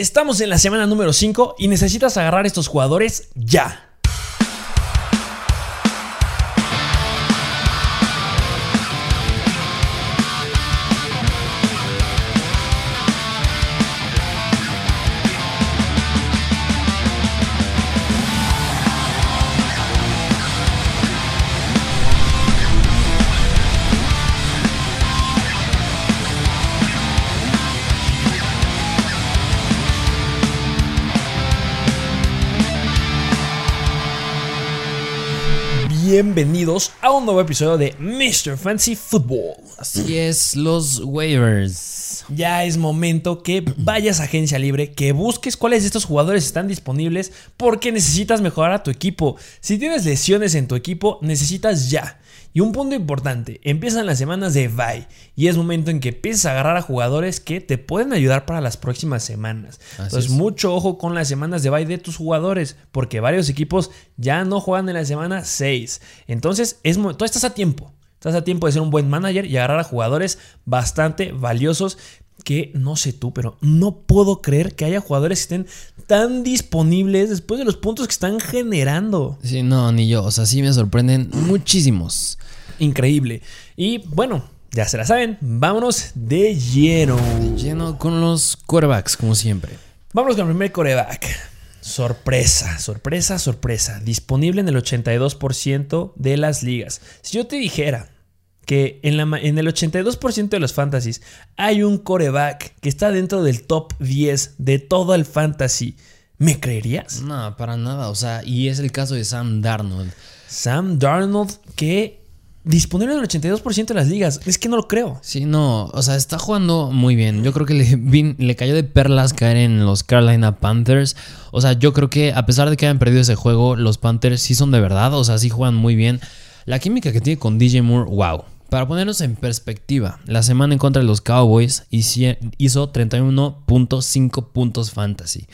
Estamos en la semana número 5 y necesitas agarrar estos jugadores ya. Bienvenidos a un nuevo episodio de Mr. Fancy Football. Así es, los waivers. Ya es momento que vayas a agencia libre, que busques cuáles de estos jugadores están disponibles porque necesitas mejorar a tu equipo. Si tienes lesiones en tu equipo, necesitas ya. Y un punto importante, empiezan las semanas de bye y es momento en que empieces a agarrar a jugadores que te pueden ayudar para las próximas semanas. Entonces, mucho ojo con las semanas de bye de tus jugadores, porque varios equipos ya no juegan en la semana 6. Entonces, es, tú estás a tiempo. Estás a tiempo de ser un buen manager y agarrar a jugadores bastante valiosos que no sé tú, pero no puedo creer que haya jugadores que estén tan disponibles después de los puntos que están generando. Sí, no, ni yo. O sea, sí me sorprenden muchísimos. Increíble. Y bueno, ya se la saben, vámonos de lleno. De lleno con los quarterbacks, como siempre. Vámonos con el primer quarterback. Sorpresa, sorpresa, sorpresa. Disponible en el 82% de las ligas. Si yo te dijera que en, la, en el 82% de los fantasies hay un coreback que está dentro del top 10 de todo el fantasy. ¿Me creerías? No, para nada. O sea, y es el caso de Sam Darnold. Sam Darnold que disponible en el 82% de las ligas. Es que no lo creo. Sí, no. O sea, está jugando muy bien. Yo creo que le, le cayó de perlas caer en los Carolina Panthers. O sea, yo creo que a pesar de que hayan perdido ese juego, los Panthers sí son de verdad. O sea, sí juegan muy bien. La química que tiene con DJ Moore, wow. Para ponernos en perspectiva, la semana en contra de los Cowboys hizo 31.5 puntos fantasy.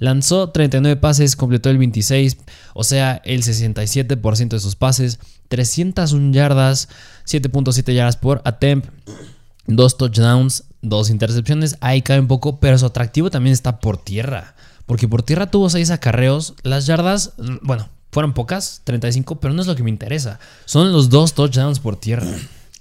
Lanzó 39 pases, completó el 26, o sea, el 67% de sus pases, 301 yardas, 7.7 yardas por attempt, 2 touchdowns, 2 intercepciones. Ahí cae un poco, pero su atractivo también está por tierra. Porque por tierra tuvo 6 acarreos. Las yardas, bueno, fueron pocas, 35, pero no es lo que me interesa. Son los dos touchdowns por tierra.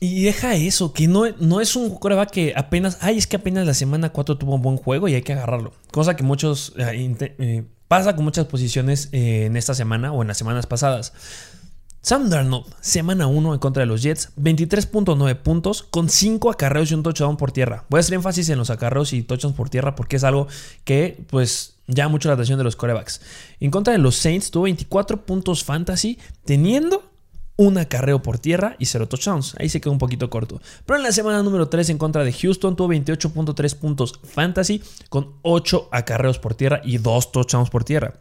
Y deja eso, que no, no es un coreback que apenas, ay, es que apenas la semana 4 tuvo un buen juego y hay que agarrarlo. Cosa que muchos, eh, eh, pasa con muchas posiciones eh, en esta semana o en las semanas pasadas. Sam Darnold, semana 1 en contra de los Jets, 23.9 puntos con 5 acarreos y un touchdown por tierra. Voy a hacer énfasis en los acarreos y touchdowns por tierra porque es algo que pues llama mucho la atención de los corebacks. En contra de los Saints tuvo 24 puntos fantasy teniendo un acarreo por tierra y 0 touchdowns. Ahí se quedó un poquito corto. Pero en la semana número 3 en contra de Houston tuvo 28.3 puntos fantasy con 8 acarreos por tierra y 2 touchdowns por tierra.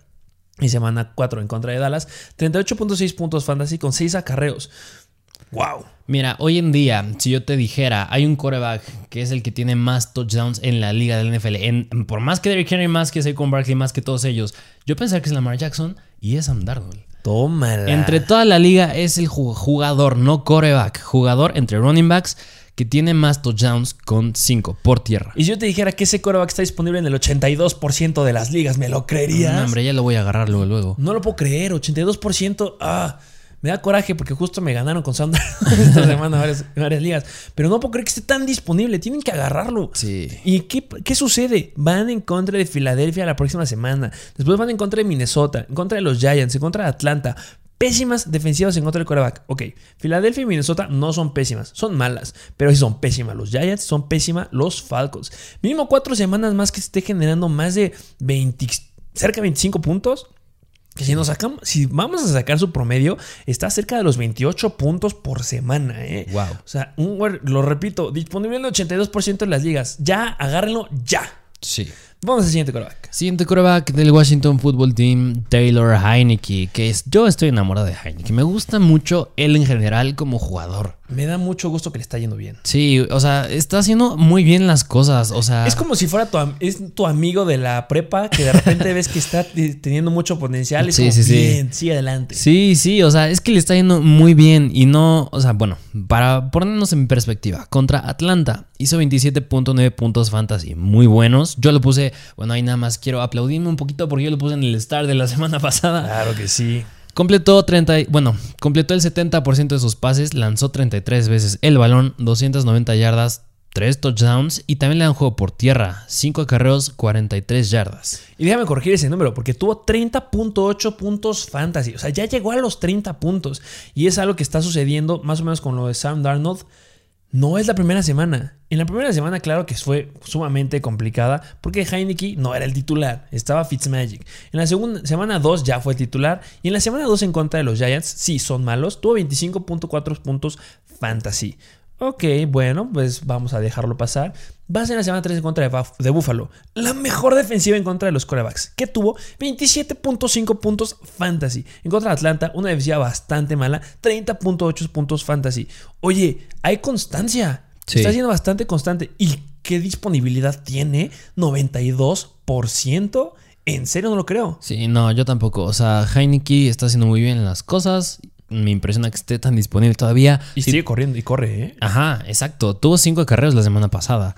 Y semana 4 en contra de Dallas, 38.6 puntos fantasy con 6 acarreos. ¡Wow! Mira, hoy en día, si yo te dijera, hay un coreback que es el que tiene más touchdowns en la liga del NFL, por más que Derrick Henry, más que Saquon Barkley, más que todos ellos, yo pensaría que es Lamar Jackson y es Sam Darnold. Tómala. Entre toda la liga es el jugador, no coreback, jugador entre running backs que tiene más touchdowns con 5 por tierra. Y si yo te dijera que ese coreback está disponible en el 82% de las ligas, ¿me lo creerías? No, hombre, ya lo voy a agarrar luego. luego. No lo puedo creer, 82%. Ah, me da coraje porque justo me ganaron con Sandra esta semana varias, varias, ligas. Pero no puedo creer que esté tan disponible. Tienen que agarrarlo. Sí. ¿Y qué, qué, sucede? Van en contra de Filadelfia la próxima semana. Después van en contra de Minnesota, en contra de los Giants, en contra de Atlanta pésimas defensivas en contra del quarterback. Ok, Filadelfia y Minnesota no son pésimas, son malas, pero sí son pésimas. Los Giants son pésimas, los Falcons. Mínimo cuatro semanas más que esté generando más de 20, cerca de 25 puntos. Que si nos sacamos, si vamos a sacar su promedio, está cerca de los 28 puntos por semana, ¿eh? Wow. O sea, un, lo repito, disponible en el 82% de las ligas. Ya, agárrenlo ya. Sí. Vamos al siguiente coreback. Siguiente coreback del Washington Football Team, Taylor Heineke, que es, yo estoy enamorado de Heineke. Me gusta mucho él en general como jugador. Me da mucho gusto que le está yendo bien. Sí, o sea, está haciendo muy bien las cosas, o sea... Es como si fuera tu, es tu amigo de la prepa que de repente ves que está teniendo mucho potencial. y sí, sí, bien, sí. adelante. Sí, sí, o sea, es que le está yendo muy bien y no, o sea, bueno, para ponernos en perspectiva, contra Atlanta hizo 27.9 puntos fantasy, muy buenos. Yo lo puse bueno, ahí nada más quiero aplaudirme un poquito porque yo lo puse en el start de la semana pasada. Claro que sí. Completó 30, bueno, completó el 70% de sus pases, lanzó 33 veces el balón, 290 yardas, 3 touchdowns y también le dan juego por tierra, 5 acarreos, 43 yardas. Y déjame corregir ese número, porque tuvo 30.8 puntos fantasy. O sea, ya llegó a los 30 puntos. Y es algo que está sucediendo más o menos con lo de Sam Darnold. No es la primera semana. En la primera semana, claro que fue sumamente complicada porque Heineke no era el titular, estaba Fitzmagic. En la segunda semana 2 ya fue titular y en la semana 2 en contra de los Giants, sí son malos, tuvo 25.4 puntos fantasy. Ok, bueno, pues vamos a dejarlo pasar. Va a ser la semana 3 en contra de, de Buffalo. La mejor defensiva en contra de los corebacks, que tuvo 27.5 puntos fantasy. En contra de Atlanta, una defensiva bastante mala, 30.8 puntos fantasy. Oye, hay constancia. Está siendo bastante constante. ¿Y qué disponibilidad tiene? 92%. ¿En serio no lo creo? Sí, no, yo tampoco. O sea, Heineke está haciendo muy bien las cosas me impresiona que esté tan disponible todavía. Y sigue corriendo y corre, ¿eh? Ajá, exacto. Tuvo cinco carreras la semana pasada.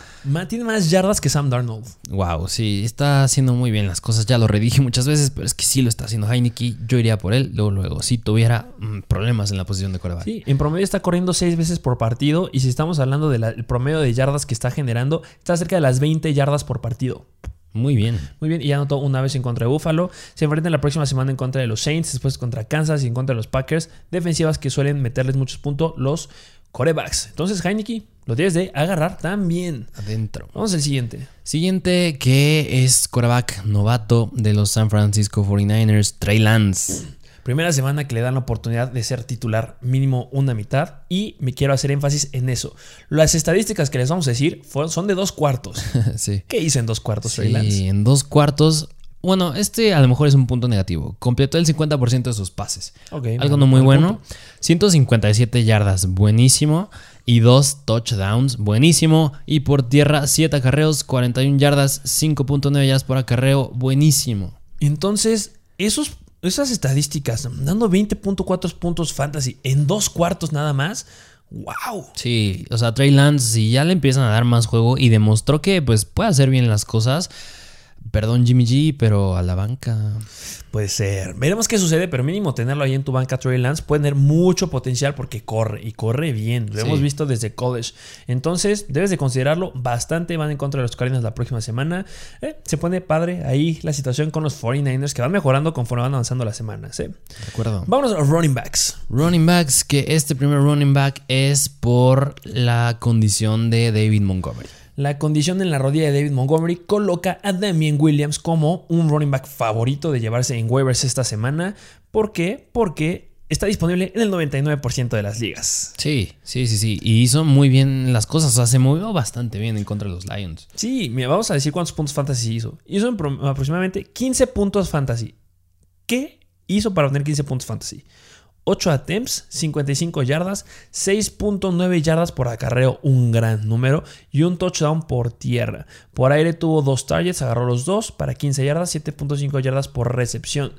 tiene más yardas que Sam Darnold. Wow, sí, está haciendo muy bien las cosas. Ya lo redije muchas veces, pero es que sí lo está haciendo Heineke. Yo iría por él, luego, luego. Si tuviera mm, problemas en la posición de coreback. Sí, en promedio está corriendo seis veces por partido. Y si estamos hablando del promedio de yardas que está generando, está cerca de las 20 yardas por partido. Muy bien. Muy bien. Y anotó una vez en contra de Buffalo. Se enfrentan la próxima semana en contra de los Saints, después contra Kansas y en contra de los Packers. Defensivas que suelen meterles muchos puntos los corebacks. Entonces, Heineke, lo tienes de agarrar también. Adentro. Vamos al siguiente. Siguiente, que es coreback novato de los San Francisco 49ers, Trey Lance. Primera semana que le dan la oportunidad de ser titular mínimo una mitad y me quiero hacer énfasis en eso. Las estadísticas que les vamos a decir son de dos cuartos. sí. ¿Qué hizo en dos cuartos, sí, en dos cuartos bueno, este a lo mejor es un punto negativo. Completó el 50% de sus pases. Algo no muy bueno. 157 yardas, buenísimo. Y dos touchdowns, buenísimo. Y por tierra, 7 acarreos, 41 yardas, 5.9 yardas por acarreo, buenísimo. Entonces, esos esas estadísticas, dando 20.4 puntos fantasy en dos cuartos nada más. ¡Wow! Sí, o sea, Trey Lance, si ya le empiezan a dar más juego y demostró que pues puede hacer bien las cosas, Perdón Jimmy G, pero a la banca. Puede ser. Veremos qué sucede, pero mínimo tenerlo ahí en tu banca Trey Lance puede tener mucho potencial porque corre y corre bien. Lo hemos visto desde college. Entonces, debes de considerarlo bastante. Van en contra de los Cardinals la próxima semana. Eh, se pone padre ahí la situación con los 49ers que van mejorando conforme van avanzando las semanas. ¿eh? De acuerdo. Vámonos a los running backs. Running backs, que este primer running back es por la condición de David Montgomery. La condición en la rodilla de David Montgomery coloca a Damien Williams como un running back favorito de llevarse en waivers esta semana. ¿Por qué? Porque está disponible en el 99% de las ligas. Sí, sí, sí, sí. Y hizo muy bien las cosas. O sea, se movió bastante bien en contra de los Lions. Sí, mira, vamos a decir cuántos puntos fantasy hizo. Hizo aproximadamente 15 puntos fantasy. ¿Qué hizo para obtener 15 puntos fantasy? 8 attempts, 55 yardas, 6.9 yardas por acarreo, un gran número, y un touchdown por tierra. Por aire tuvo dos targets, agarró los dos para 15 yardas, 7.5 yardas por recepción.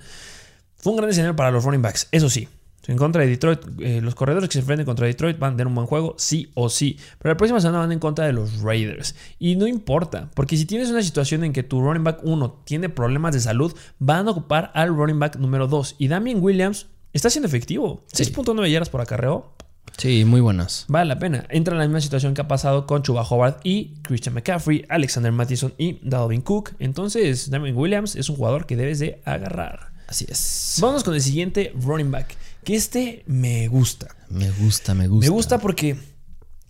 Fue un gran escenario para los running backs, eso sí. En contra de Detroit, eh, los corredores que se enfrenten contra Detroit van a tener un buen juego, sí o sí. Pero la próxima semana van en contra de los Raiders. Y no importa, porque si tienes una situación en que tu running back 1 tiene problemas de salud, van a ocupar al running back número 2. Y Damien Williams está siendo efectivo. 6.9 yardas por acarreo. Sí, muy buenas. Vale la pena. Entra en la misma situación que ha pasado con Chuba Howard y Christian McCaffrey, Alexander Mattison y Dalvin Cook. Entonces, Damien Williams es un jugador que debes de agarrar. Así es. Vamos con el siguiente running back. Que este me gusta. Me gusta, me gusta. Me gusta porque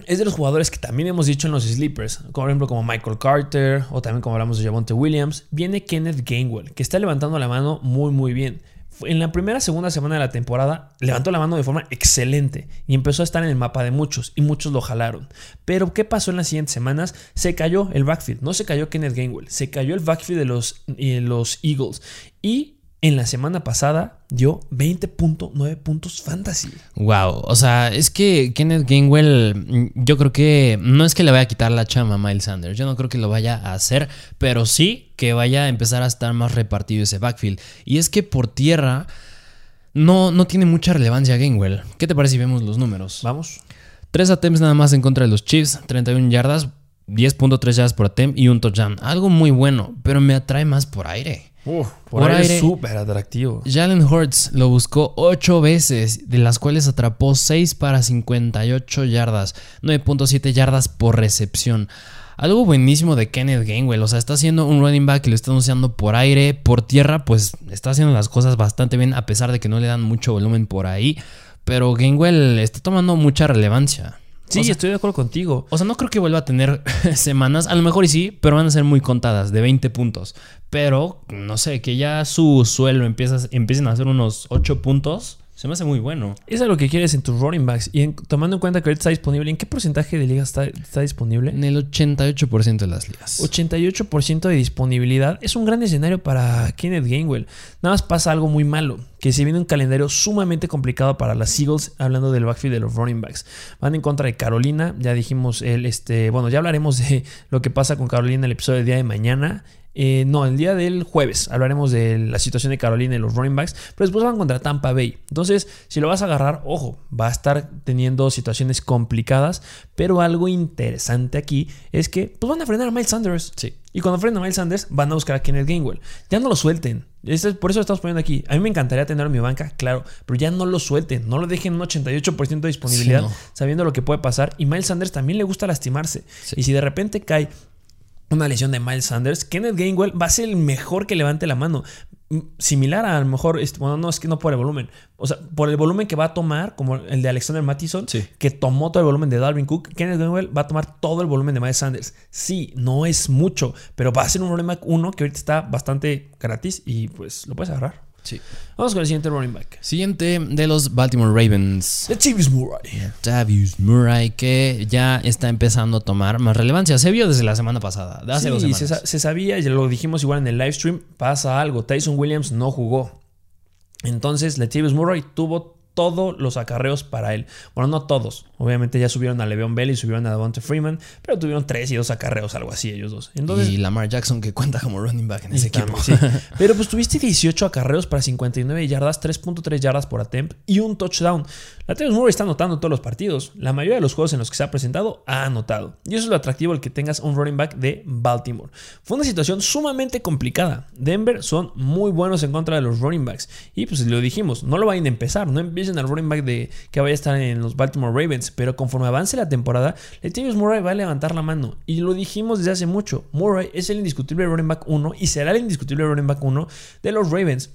es de los jugadores que también hemos dicho en los sleepers, por ejemplo como Michael Carter o también como hablamos de Javonte Williams, viene Kenneth Gainwell, que está levantando la mano muy muy bien en la primera segunda semana de la temporada levantó la mano de forma excelente y empezó a estar en el mapa de muchos y muchos lo jalaron. Pero ¿qué pasó en las siguientes semanas? Se cayó el backfield, no se cayó Kenneth Gainwell, se cayó el backfield de los, eh, los Eagles y en la semana pasada dio 20.9 puntos fantasy. Wow, o sea, es que Kenneth Gainwell, mm, yo creo que no es que le vaya a quitar la chama a Miles Sanders, yo no creo que lo vaya a hacer, pero sí que vaya a empezar a estar más repartido ese backfield. Y es que por tierra no, no tiene mucha relevancia Gainwell. ¿Qué te parece si vemos los números? Vamos. Tres attempts nada más en contra de los Chiefs, 31 yardas, 10.3 yardas por attempt y un touchdown. Algo muy bueno, pero me atrae más por aire. Uf, Por por, aire súper atractivo. Jalen Hurts lo buscó 8 veces, de las cuales atrapó 6 para 58 yardas, 9.7 yardas por recepción. Algo buenísimo de Kenneth Gainwell, o sea, está haciendo un running back que lo están usando por aire, por tierra, pues está haciendo las cosas bastante bien, a pesar de que no le dan mucho volumen por ahí. Pero Gainwell está tomando mucha relevancia. Sí, O sea, estoy de acuerdo contigo. o sea, no creo que vuelva a tener semanas, a lo mejor y sí, pero van a ser muy contadas, de 20 puntos. Pero, no sé, que ya su suelo empieza, empiecen a hacer unos 8 puntos, se me hace muy bueno. Eso es lo que quieres en tus running backs. Y en- tomando en cuenta que ahorita está disponible, ¿en qué porcentaje de ligas está, está disponible? En el 88% de las ligas. 88% de disponibilidad es un gran escenario para Kenneth Gainwell. Nada más pasa algo muy malo, que se viene un calendario sumamente complicado para las Eagles, hablando del backfield de los running backs. Van en contra de Carolina, ya dijimos el, este, bueno, ya hablaremos de lo que pasa con Carolina en el episodio del día de mañana. Eh, no, el día del jueves hablaremos de la situación de Carolina y los running backs, pero después van contra Tampa Bay. Entonces, si lo vas a agarrar, ojo, va a estar teniendo situaciones complicadas, pero algo interesante aquí es que pues van a frenar a Miles Sanders. Sí. Y cuando frenan a Miles Sanders, van a buscar a Kenneth Gainwell. Ya no lo suelten. Este es- por eso lo estamos poniendo aquí. A mí me encantaría tenerlo en mi banca, claro, pero ya no lo suelten. No lo dejen en un 88% de disponibilidad, Sí, no. sabiendo lo que puede pasar. Y Miles Sanders también le gusta lastimarse. Sí. Y si de repente cae una lesión de Miles Sanders, Kenneth Gainwell va a ser el mejor que levante la mano. Mm, Similar a, a lo mejor, este, bueno, no es que no por el volumen, o sea, por el volumen que va a tomar, como el de Alexander Mattison, Sí. que tomó todo el volumen de Dalvin Cook, Kenneth Gainwell va a tomar todo el volumen de Miles Sanders. Sí, no es mucho, pero va a ser un back 1 que ahorita está bastante gratis y pues lo puedes agarrar. Sí. Vamos con el siguiente running back. Siguiente de los Baltimore Ravens. Latavius Murray. Tavius Murray, que ya está empezando a tomar más relevancia. Se vio desde la semana pasada, hace Sí, se, se sabía, ya lo dijimos igual en el live stream, pasa algo. Tyson Williams no jugó. Entonces, Latavius Murray tuvo todos los acarreos para él. Bueno, no todos. Obviamente ya subieron a Le'Veon Bell y subieron a Devonta Freeman, pero tuvieron tres y dos acarreos, algo así ellos dos. Entonces, y Lamar Jackson, que cuenta como running back en ese equipo. también, sí. Pero pues tuviste 18 acarreos para 59 yardas, 3.3 yardas por attempt y un touchdown. Latavius Murray está anotando todos los partidos. La mayoría de los juegos en los que se ha presentado ha anotado. Y eso es lo atractivo el que tengas un running back de Baltimore. Fue una situación sumamente complicada. Denver son muy buenos en contra de los running backs. Y pues lo dijimos, no lo vayan a empezar. No empiecen al running back de que vaya a estar en los Baltimore Ravens. Pero conforme avance la temporada, Latavius Murray va a levantar la mano. Y lo dijimos desde hace mucho. Murray es el indiscutible running back 1 y será el indiscutible running back 1 de los Ravens.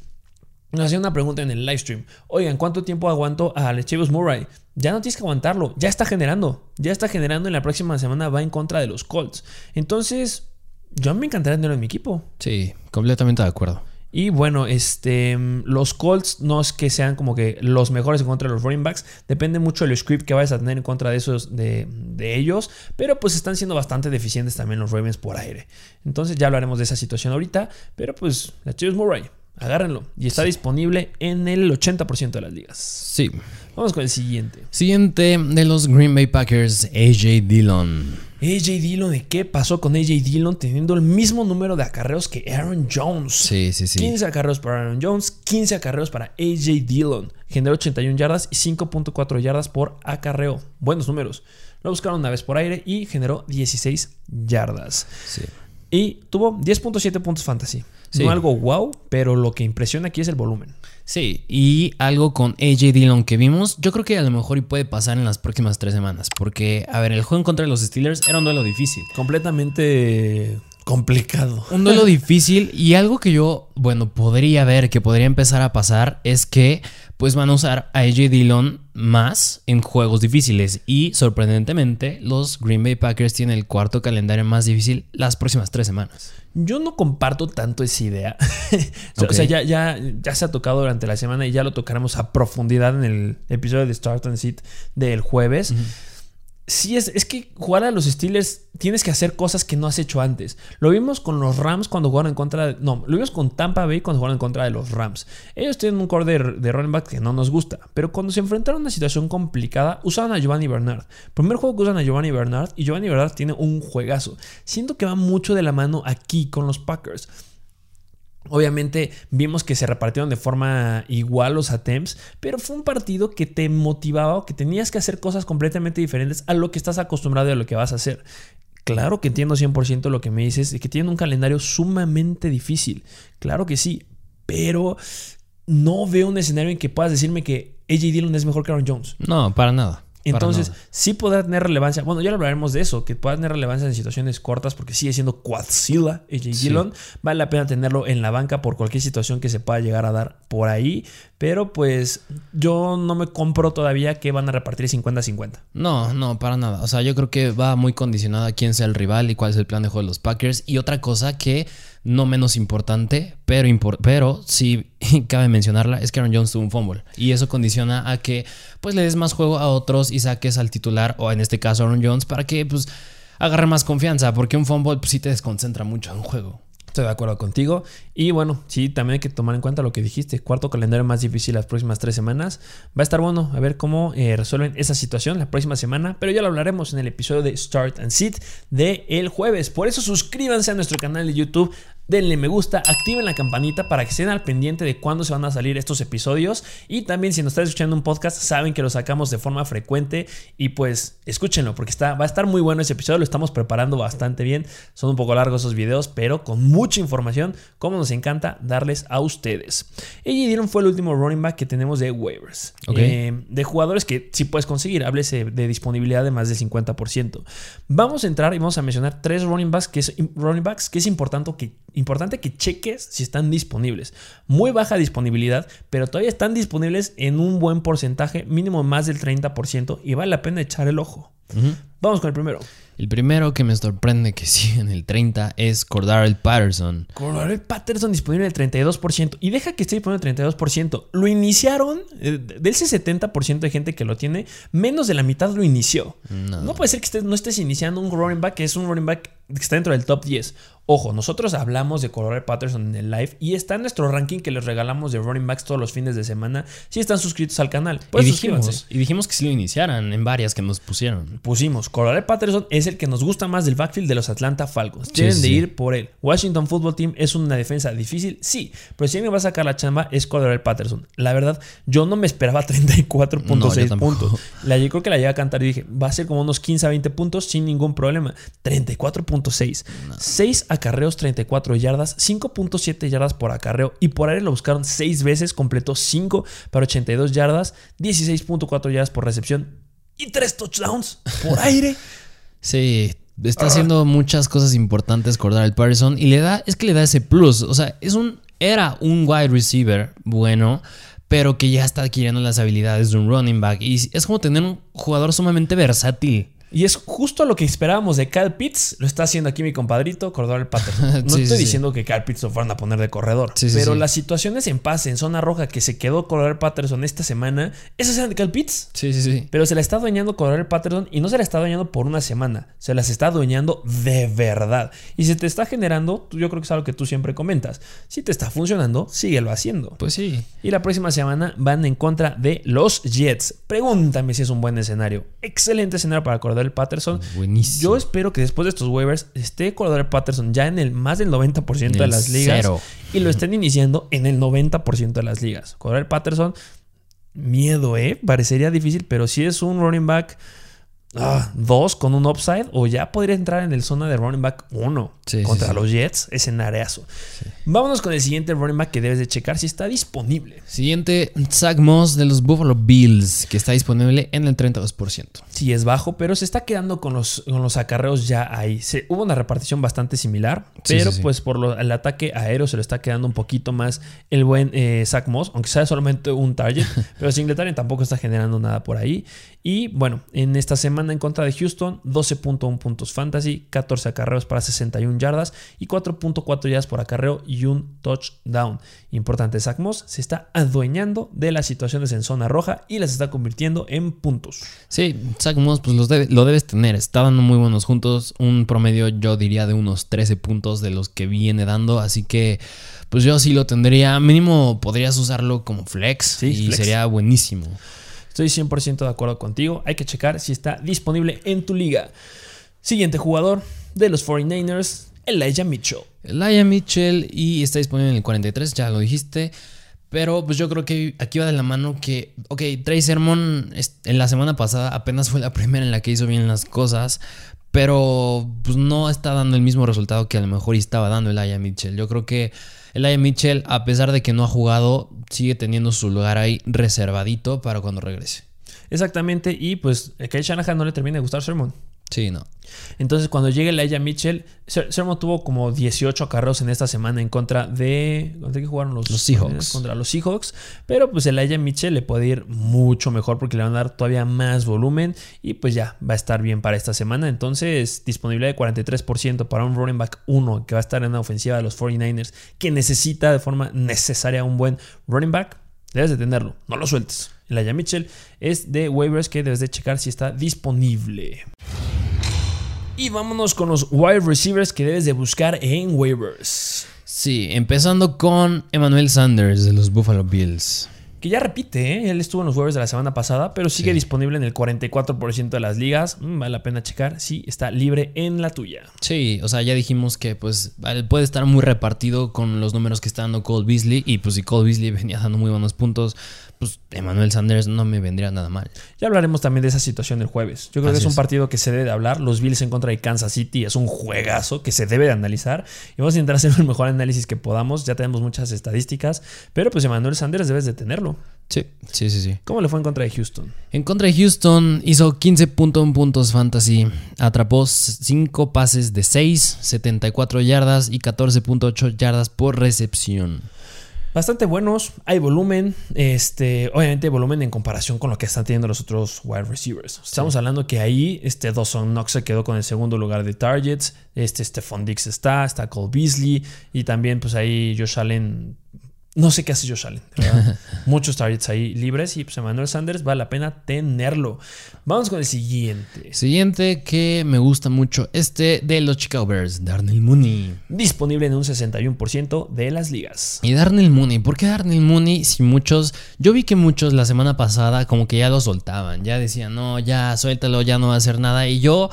Nos hacía una pregunta en el live stream. Oigan, ¿cuánto tiempo aguanto a Latavius Murray? Ya no tienes que aguantarlo. Ya está generando. Ya está generando. En la próxima semana va en contra de los Colts. Entonces, yo me encantaría tenerlo en mi equipo. Sí, completamente de acuerdo. Y bueno, este, los Colts no es que sean como que los mejores en contra de los running backs. Depende mucho del script que vayas a tener en contra de esos, de, de ellos. Pero pues están siendo bastante deficientes también los Ravens por aire. Entonces ya hablaremos de esa situación ahorita. Pero pues, Latavius Murray, agárrenlo. Y está disponible en el 80% de las ligas. Sí. Vamos con el siguiente. Siguiente de los Green Bay Packers, AJ Dillon. AJ Dillon, ¿de qué pasó con AJ Dillon teniendo el mismo número de acarreos que Aaron Jones? Sí, sí, sí. 15 acarreos para Aaron Jones, 15 acarreos para AJ Dillon. Generó 81 yardas y 5.4 yardas por acarreo. Buenos números. Lo buscaron una vez por aire y generó 16 yardas. Sí. Y tuvo 10.7 puntos fantasy. Sí. No algo wow, pero lo que impresiona aquí es el volumen. Sí, y algo con AJ Dillon que vimos, yo creo que a lo mejor y puede pasar en las próximas tres semanas. Porque, a ver, el juego en contra de los Steelers era un duelo difícil. Completamente complicado. Un duelo difícil y algo que yo, bueno, podría ver que podría empezar a pasar es que pues van a usar a AJ Dillon más en juegos difíciles y sorprendentemente los Green Bay Packers tienen el cuarto calendario más difícil las próximas tres semanas. Yo no comparto tanto esa idea. o sea, Ok. o sea, ya, ya, ya se ha tocado durante la semana y ya lo tocaremos a profundidad en el episodio de Start and Sit del jueves. Sí, es, es que jugar a los Steelers tienes que hacer cosas que no has hecho antes. Lo vimos con los Rams cuando jugaron en contra de. No, lo vimos con Tampa Bay cuando jugaron en contra de los Rams. Ellos tienen un core de, de running back que no nos gusta. Pero cuando se enfrentaron a una situación complicada, usaban a Giovanni Bernard. Primer juego que usan a Giovanni Bernard y Giovanni Bernard tiene un juegazo. Siento que va mucho de la mano aquí con los Packers. Obviamente vimos que se repartieron de forma igual los attempts, pero fue un partido que te motivaba que tenías que hacer cosas completamente diferentes a lo que estás acostumbrado y a lo que vas a hacer. Claro que entiendo 100% lo que me dices, de que tienen un calendario sumamente difícil. Claro que sí, pero no veo un escenario en que puedas decirme que AJ Dillon es mejor que Aaron Jones. No, para nada. Entonces, sí podrá tener relevancia. Bueno, ya hablaremos de eso, que pueda tener relevancia en situaciones cortas, porque sigue siendo Quadzilla AJ Dillon. Vale la pena tenerlo en la banca por cualquier situación que se pueda llegar a dar por ahí. Pero pues yo no me compro todavía que van a repartir 50-50. No, no, para nada. O sea, yo creo que va muy condicionado a quién sea el rival y cuál es el plan de juego de los Packers. Y otra cosa que no menos importante, pero, pero sí cabe mencionarla, es que Aaron Jones tuvo un fumble. Y eso condiciona a que pues le des más juego a otros y saques al titular, o en este caso Aaron Jones, para que pues agarre más confianza, porque un fumble pues, sí te desconcentra mucho en un juego. Estoy de acuerdo contigo. Y bueno, sí, también hay que tomar en cuenta lo que dijiste. Cuarto calendario más difícil las próximas tres semanas. Va a estar bueno a ver cómo eh, resuelven esa situación la próxima semana. Pero ya lo hablaremos en el episodio de Start and Sit de el jueves. Por eso suscríbanse a nuestro canal de YouTube denle me gusta, activen la campanita para que estén al pendiente de cuándo se van a salir estos episodios. Y también si nos están escuchando un podcast, saben que lo sacamos de forma frecuente y pues escúchenlo porque está, va a estar muy bueno ese episodio, lo estamos preparando bastante bien. Son un poco largos esos videos, pero con mucha información, como nos encanta darles a ustedes. Y Dillon fue el último running back que tenemos de waivers. Eh, de jugadores que sí puedes conseguir, háblese de disponibilidad de más del 50%. Vamos a entrar y vamos a mencionar tres running backs que es, running backs que es importante que importante que cheques si están disponibles. Muy baja disponibilidad, pero todavía están disponibles en un buen porcentaje, mínimo más del 30%, y vale la pena echar el ojo. Vamos con el primero. El primero que me sorprende que sigue en el 30 es Cordarel Patterson. Cordarel Patterson disponible en el 32%. Y deja que esté disponible en el 32%. Lo iniciaron, eh, de ese 70% de gente que lo tiene, menos de la mitad lo inició. No, puede ser que no estés iniciando un running back que es un running back que está dentro del top 10. Ojo, nosotros hablamos de Colorado Patterson en el live y está en nuestro ranking que les regalamos de running backs todos los fines de semana. Si están suscritos al canal, pues y dijimos, y dijimos que si lo iniciaran en varias que nos pusieron. Pusimos, Colorado Patterson es el que nos gusta más del backfield de los Atlanta Falcons. Tienen de ir por él. Washington Football Team es una defensa difícil, sí, pero si alguien va a sacar la chamba es Colorado Patterson. La verdad, yo no me esperaba 34.6 puntos. La, yo creo que la llegué a cantar y dije, va a ser como unos 15 a 20 puntos sin ningún problema. 34.6. 6 a acarreos 34 yardas, 5.7 yardas por acarreo. Y por aire lo buscaron 6 veces, completó 5 para 82 yardas, 16.4 yardas por recepción y 3 touchdowns por aire. Sí, está haciendo muchas cosas importantes el Patterson y le da, es que le da ese plus, o sea, es un, era un wide receiver bueno, pero que ya está adquiriendo las habilidades de un running back. Y es como tener un jugador sumamente versátil. Y es justo lo que esperábamos de Cal Pitts. Lo está haciendo aquí mi compadrito, Corredor Patterson. No estoy diciendo que Cal Pitts lo fueran a poner de corredor. pero las situaciones en pase, en zona roja, que se quedó Corredor Patterson esta semana, esas eran de Cal Pitts. Sí, sí, sí. Pero se la está dueñando Corredor Patterson y no se la está dueñando por una semana. Se las está dueñando de verdad. Y si te está generando, yo creo que es algo que tú siempre comentas. Si te está funcionando, síguelo haciendo. Pues sí. Y la próxima semana van en contra de los Jets. Pregúntame si es un buen escenario. Excelente escenario para Corredor Patterson. Buenísimo. Yo espero que después de estos waivers esté Cordell Patterson ya en el más del 90% de las ligas. Y lo estén iniciando en el 90% de las ligas. Cordell Patterson, miedo, ¿eh? Parecería difícil, pero si es un running back Ah, dos con un upside o ya podría entrar en el zona de running back 1 contra los Jets, escenariazo. Vámonos con el siguiente running back que debes de checar si está disponible. Siguiente, Zach Moss de los Buffalo Bills, que está disponible en el 32%. Sí, es bajo, pero se está quedando con los, con los acarreos ya ahí. Se, hubo una repartición bastante similar, pero pues por el ataque aéreo se le está quedando un poquito más el buen eh, Zach Moss, aunque sea solamente un target, pero Singletary tampoco está generando nada por ahí. Y bueno, en esta semana en contra de Houston, 12.1 puntos fantasy, 14 acarreos para 61 yardas y 4.4 yardas por acarreo y un touchdown. Importante, Zach Moss se está adueñando de las situaciones en zona roja y las está convirtiendo en puntos. Sí, Zach Moss pues lo debes tener, está dando muy buenos juntos, un promedio yo diría de unos 13 puntos de los que viene dando, así que pues yo sí lo tendría, mínimo podrías usarlo como flex y sería buenísimo. Estoy 100% de acuerdo contigo. Hay que checar si está disponible en tu liga. Siguiente jugador de los 49ers, Elijah Mitchell. Elijah Mitchell y está disponible en el 43, ya lo dijiste. Pero pues yo creo que aquí va de la mano que, ok, Trey Sermon en la semana pasada apenas fue la primera en la que hizo bien las cosas, pero pues no está dando el mismo resultado que a lo mejor estaba dando el Aya Mitchell. Yo creo que el Aya Mitchell, a pesar de que no ha jugado, sigue teniendo su lugar ahí reservadito para cuando regrese. Exactamente, y pues que a Shanahan no le termina de gustar Sermon. Sí, no. Entonces, cuando llegue Elijah Mitchell, Sermon tuvo como 18 carreros en esta semana en contra de. ¿Contra qué jugaron los, los Seahawks? Contra los Seahawks. Pero pues Elijah Mitchell le puede ir mucho mejor porque le van a dar todavía más volumen y pues ya va a estar bien para esta semana. Entonces, disponibilidad de 43% para un running back 1 que va a estar en la ofensiva de los 49ers que necesita de forma necesaria un buen running back. Debes de tenerlo, no lo sueltes. Elijah Mitchell es de waivers que debes de checar si está disponible. Y vámonos con los wide receivers que debes de buscar en waivers. Sí, empezando con Emmanuel Sanders de los Buffalo Bills. Que ya repite, ¿eh? él estuvo en los waivers de la semana pasada, pero sigue disponible en el 44% de las ligas. Mm, vale la pena checar si está libre en la tuya. Sí, o sea, ya dijimos que pues puede estar muy repartido con los números que está dando Cole Beasley. Y pues si Cole Beasley venía dando muy buenos puntos, pues Emmanuel Sanders no me vendría nada mal. Ya hablaremos también de esa situación el jueves. Yo creo que es un partido que se debe de hablar. Los Bills en contra de Kansas City es un juegazo que se debe de analizar. Y vamos a intentar hacer el mejor análisis que podamos. Ya tenemos muchas estadísticas. Pero pues Emmanuel Sanders debes de tenerlo. Sí, sí, sí, sí. ¿Cómo le fue en contra de Houston? En contra de Houston hizo 15.1 puntos fantasy. Atrapó 5 pases de 6, 74 yardas y 14.8 yardas por recepción bastante buenos. Hay volumen. Este, obviamente, volumen en comparación con lo que están teniendo los otros wide receivers. Estamos hablando que ahí este Dawson Knox se quedó con el segundo lugar de targets. Este Stephon Dix está, está Cole Beasley. Y también, pues ahí Josh Allen no sé qué hace Josh Allen. Muchos targets ahí libres y pues Emmanuel Sanders vale la pena tenerlo. Vamos con el siguiente. Siguiente que me gusta mucho, este de los Chicago Bears, Darnell Mooney. Disponible en un 61% de las ligas. Y Darnell Mooney, ¿por qué Darnell Mooney si muchos, yo vi que muchos la semana pasada como que ya lo soltaban, ya decían, no, ya suéltalo, ya no va a hacer nada. Y yo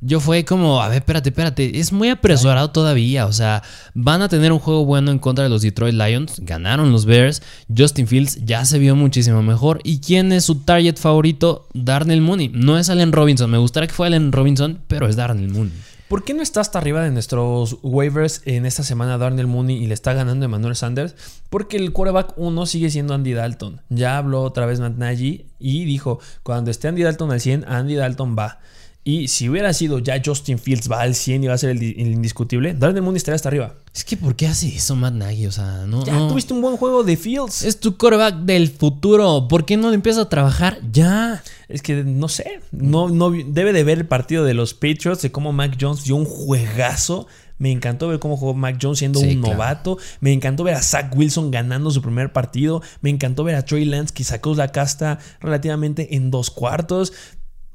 yo fue como, a ver, espérate, espérate, es muy apresurado todavía, o sea, van a tener un juego bueno en contra de los Detroit Lions, ganaron los Bears, Justin Fields ya se vio muchísimo mejor, ¿y quién es su target favorito? Darnell Mooney, no es Allen Robinson, me gustaría que fuera Allen Robinson, pero es Darnell Mooney. ¿Por qué no está hasta arriba de nuestros waivers en esta semana Darnell Mooney y le está ganando Emmanuel Sanders? Porque el quarterback 1 sigue siendo Andy Dalton. Ya habló otra vez Matt Nagy y dijo, cuando esté Andy Dalton al 100, Andy Dalton va. Y si hubiera sido ya Justin Fields va al 100 y va a ser el, indiscutible, Darnell Mooney estaría hasta arriba. Es que ¿por qué hace eso Matt Nagy? O sea, no. Ya tuviste un buen juego de Fields. Es tu coreback del futuro. ¿Por qué no le empiezas a trabajar ya? Es que no sé. No, no debe de ver el partido de los Patriots de cómo Mac Jones dio un juegazo. Me encantó ver cómo jugó Mac Jones siendo un novato. Me encantó ver a Zach Wilson ganando su primer partido. Me encantó ver a Trey Lance que sacó la casta relativamente en dos cuartos.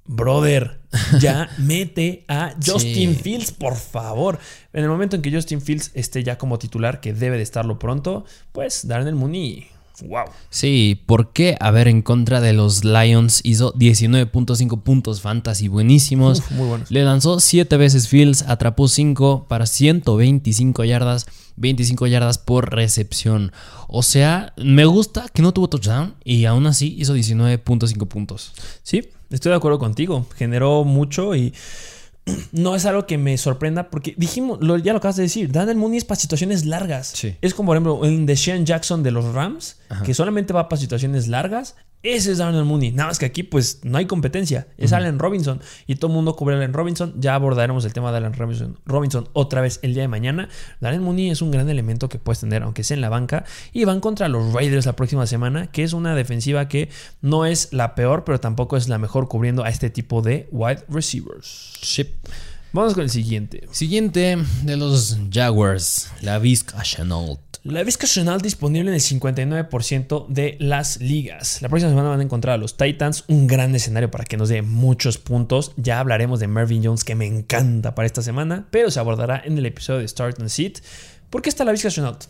Brother, ya mete a Justin Fields, por favor. En el momento en que Justin Fields esté ya como titular, que debe de estarlo pronto, pues Darnell Mooney. Wow. Sí, ¿por qué? A ver, en contra de los Lions hizo 19.5 puntos fantasy buenísimos. muy buenos. Le lanzó 7 veces Fields, atrapó 5 para 125 yardas, 25 yardas por recepción. O sea, me gusta que no tuvo touchdown y aún así hizo 19.5 puntos. Sí, Estoy de acuerdo contigo. Generó mucho y no es algo que me sorprenda porque dijimos, ya lo acabas de decir, Daniel Mooney es para situaciones largas. Es como por ejemplo el de Sean Jackson de los Rams, que solamente va para situaciones largas ese es Darnell Mooney. Nada más que aquí, pues, no hay competencia. Es Allen Robinson. Y todo el mundo cubre a Allen Robinson. Ya abordaremos el tema de Allen Robinson, Robinson otra vez el día de mañana. Darnell Mooney es un gran elemento que puedes tener, aunque sea en la banca. Y van contra los Raiders la próxima semana, que es una defensiva que no es la peor, pero tampoco es la mejor cubriendo a este tipo de wide receivers. Sí. Vamos con el siguiente. Siguiente de los Jaguars, la Vizca Chenault. La Vizca disponible en el 59% de las ligas. La próxima semana van a encontrar a los Titans, un gran escenario para que nos dé muchos puntos. Ya hablaremos de Mervyn Jones, que me encanta para esta semana, pero se abordará en el episodio de Start and Sit. ¿Por qué está la Vizca Chenault?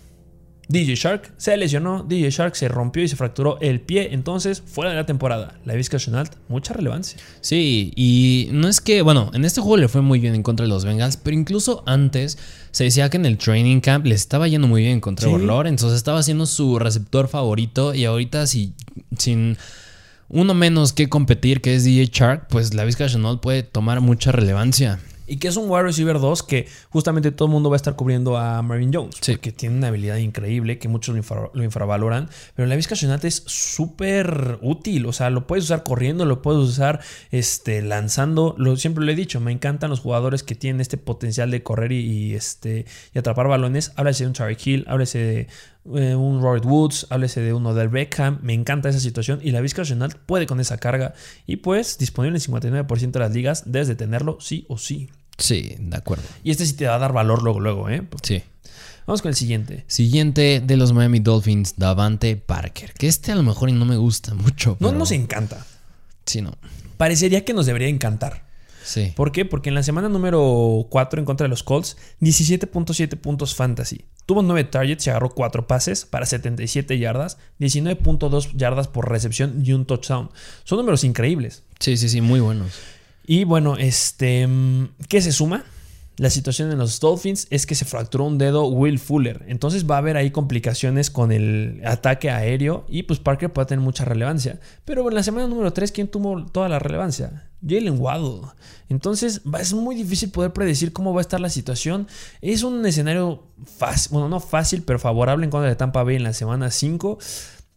DJ Shark se lesionó, DJ Shark se rompió y se fracturó el pie, entonces fuera de la temporada. La Vizca Chenault, mucha relevancia. Sí, y no es que, bueno, en este juego le fue muy bien en contra de los Bengals, pero incluso antes se decía que en el training camp le estaba yendo muy bien contra ¿Sí? entonces estaba siendo su receptor favorito y ahorita si, sin uno menos que competir, que es DJ Shark, pues la Vizca Chenault puede tomar mucha relevancia. Y que es un wide receiver 2 que justamente todo el mundo va a estar cubriendo a Marvin Jones. Sí. Porque tiene una habilidad increíble que muchos lo, infra- lo infravaloran. Pero la Vizca Chenault es súper útil. O sea, lo puedes usar corriendo, lo puedes usar este, lanzando. Lo, siempre lo he dicho, me encantan los jugadores que tienen este potencial de correr y, y, este, y atrapar balones. Háblese de un Tyreek Hill, háblese de eh, un Robert Woods, háblese de uno del Beckham. Me encanta esa situación. Y la Vizca Chenault puede con esa carga. Y pues disponible en 59% de las ligas. Debes de tenerlo sí o sí. Sí, de acuerdo. Y este sí te va a dar valor luego, luego, ¿eh? Sí. Vamos con el siguiente. Siguiente de los Miami Dolphins, Davante Parker. Que este a lo mejor no me gusta mucho. No nos encanta. Sí, no. Parecería que nos debería encantar. Sí. ¿Por qué? Porque en la semana número 4 en contra de los Colts, 17.7 puntos fantasy. Tuvo 9 targets y agarró 4 pases para 77 yardas, 19.2 yardas por recepción y un touchdown. Son números increíbles. Sí, sí, sí, muy buenos. Y bueno, este, mm, ¿qué se suma? La situación en los Dolphins es que se fracturó un dedo Will Fuller. Entonces va a haber ahí complicaciones con el ataque aéreo y pues Parker puede tener mucha relevancia. Pero en la semana número 3, ¿quién tuvo toda la relevancia? Jalen Waddle. Entonces es muy difícil poder predecir cómo va a estar la situación. Es un escenario fácil, bueno, no fácil, pero favorable en contra de Tampa Bay en la semana 5.